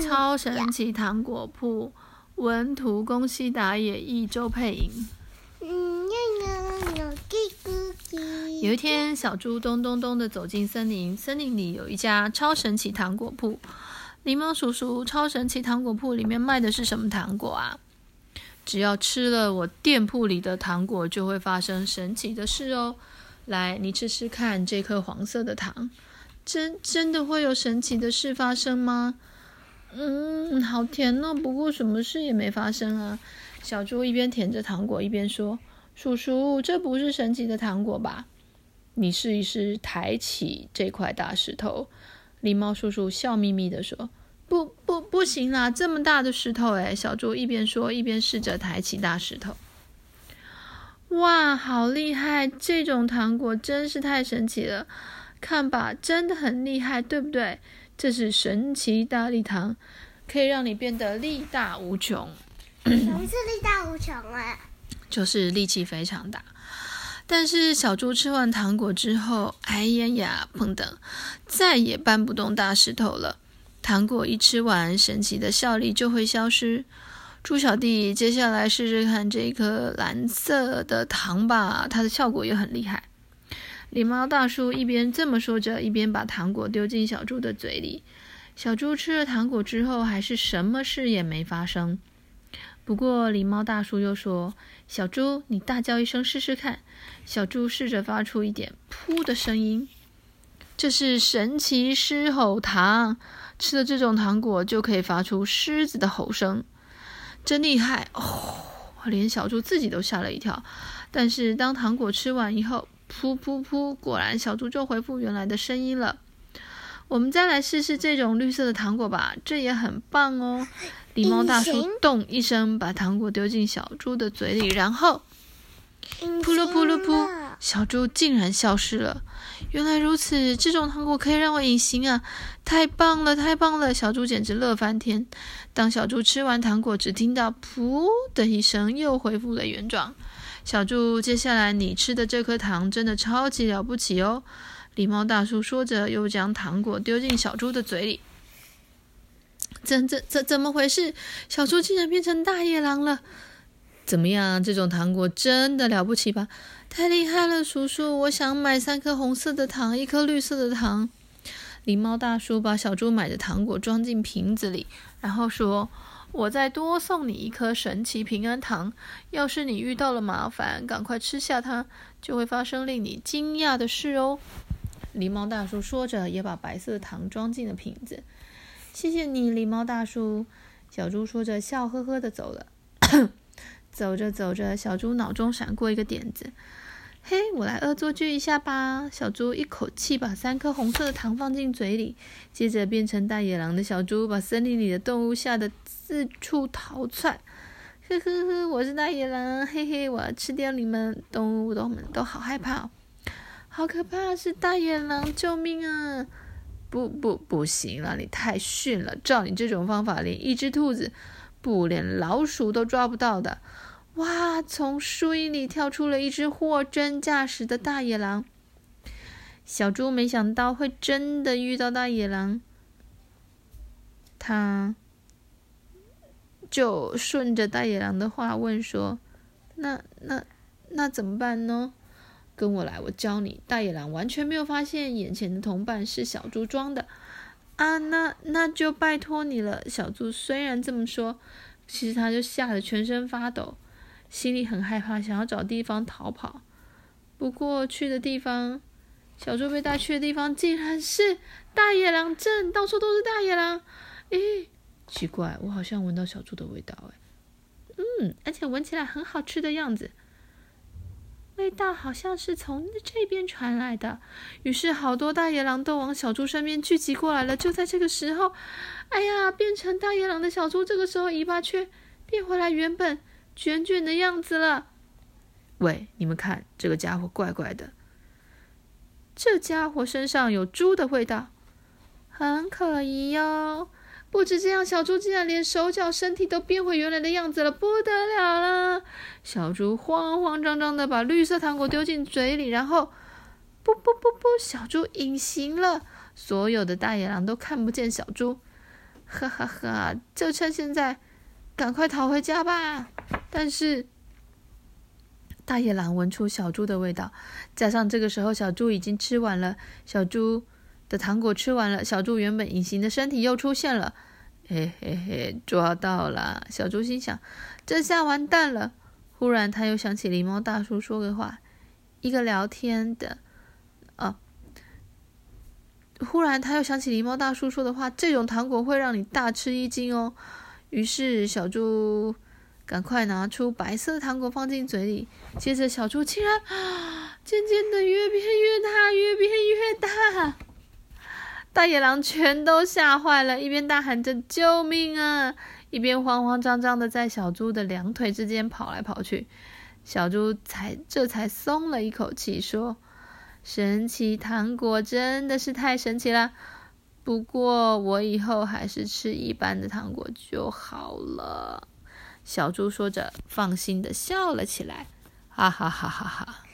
超神奇糖果铺，文图宫西达也，一周配音。有一天，小猪咚咚咚地走进森林，森林里有一家超神奇糖果铺。柠檬叔叔，超神奇糖果铺里面卖的是什么糖果啊？只要吃了我店铺里的糖果，就会发生神奇的事哦。来，你吃吃看这颗黄色的糖，真真的会有神奇的事发生吗？嗯，好甜哦，不过什么事也没发生啊。小猪一边舔着糖果，一边说：“叔叔，这不是神奇的糖果吧？你试一试，抬起这块大石头。”狸猫叔叔笑眯眯的说：“不不，不行啦，这么大的石头！”哎，小猪一边说，一边试着抬起大石头。哇，好厉害！这种糖果真是太神奇了。看吧，真的很厉害，对不对？这是神奇大力糖，可以让你变得力大无穷。什么是力大无穷啊？就是力气非常大。但是小猪吃完糖果之后，哎呀呀，砰等，再也搬不动大石头了。糖果一吃完，神奇的效力就会消失。猪小弟，接下来试试看这颗蓝色的糖吧，它的效果也很厉害。狸猫大叔一边这么说着，一边把糖果丢进小猪的嘴里。小猪吃了糖果之后，还是什么事也没发生。不过，狸猫大叔又说：“小猪，你大叫一声试试看。”小猪试着发出一点“噗”的声音，这是神奇狮吼糖。吃了这种糖果就可以发出狮子的吼声，真厉害哦！连小猪自己都吓了一跳。但是当糖果吃完以后，“噗噗噗”，果然小猪就恢复原来的声音了。我们再来试试这种绿色的糖果吧，这也很棒哦。狸猫大叔“咚”一声把糖果丢进小猪的嘴里，然后。噗噜噗噜噗，小猪竟然消失了。原来如此，这种糖果可以让我隐形啊！太棒了，太棒了！小猪简直乐翻天。当小猪吃完糖果，只听到“噗”的一声，又恢复了原状。小猪，接下来你吃的这颗糖真的超级了不起哦！狸猫大叔说着，又将糖果丢进小猪的嘴里。怎怎怎怎么回事？小猪竟然变成大野狼了！怎么样？这种糖果真的了不起吧？太厉害了，叔叔！我想买三颗红色的糖，一颗绿色的糖。狸猫大叔把小猪买的糖果装进瓶子里，然后说：“我再多送你一颗神奇平安糖。要是你遇到了麻烦，赶快吃下它，就会发生令你惊讶的事哦。”狸猫大叔说着，也把白色的糖装进了瓶子。谢谢你，狸猫大叔。小猪说着，笑呵呵的走了。走着走着，小猪脑中闪过一个点子：“嘿，我来恶作剧一下吧！”小猪一口气把三颗红色的糖放进嘴里，接着变成大野狼的小猪把森林里的动物吓得四处逃窜。呵呵呵，我是大野狼，嘿嘿，我要吃掉你们！动物都们都好害怕，好可怕！是大野狼，救命啊！不不不行了，你太逊了！照你这种方法，连一只兔子，不，连老鼠都抓不到的。哇！从树荫里跳出了一只货真价实的大野狼。小猪没想到会真的遇到大野狼，他就顺着大野狼的话问说：“那、那、那怎么办呢？”跟我来，我教你。大野狼完全没有发现眼前的同伴是小猪装的。啊，那那就拜托你了。小猪虽然这么说，其实他就吓得全身发抖。心里很害怕，想要找地方逃跑。不过去的地方，小猪被带去的地方竟然是大野狼镇，到处都是大野狼。咦，奇怪，我好像闻到小猪的味道哎。嗯，而且闻起来很好吃的样子。味道好像是从这边传来的。于是好多大野狼都往小猪身边聚集过来了。就在这个时候，哎呀，变成大野狼的小猪这个时候尾巴却变回来原本。卷卷的样子了。喂，你们看，这个家伙怪怪的。这家伙身上有猪的味道，很可疑哟。不止这样，小猪竟然连手脚、身体都变回原来的样子了，不得了了！小猪慌慌张张的把绿色糖果丢进嘴里，然后，不不不不，小猪隐形了。所有的大野狼都看不见小猪。哈哈哈！就趁现在，赶快逃回家吧。但是，大野狼闻出小猪的味道，加上这个时候小猪已经吃完了，小猪的糖果吃完了，小猪原本隐形的身体又出现了。嘿嘿嘿，抓到了！小猪心想，这下完蛋了。忽然，他又想起狸猫大叔说的话，一个聊天的，啊！忽然，他又想起狸猫大叔说的话，这种糖果会让你大吃一惊哦。于是，小猪赶快拿出白色糖果放进嘴里，接着，小猪竟然渐渐的越变越大，越变越大。大野狼全都吓坏了，一边大喊着“救命啊”，一边慌慌张张的在小猪的两腿之间跑来跑去。小猪才这才松了一口气，说：“神奇糖果真的是太神奇了，不过我以后还是吃一般的糖果就好了。”小猪说着，放心的笑了起来，哈哈哈哈哈。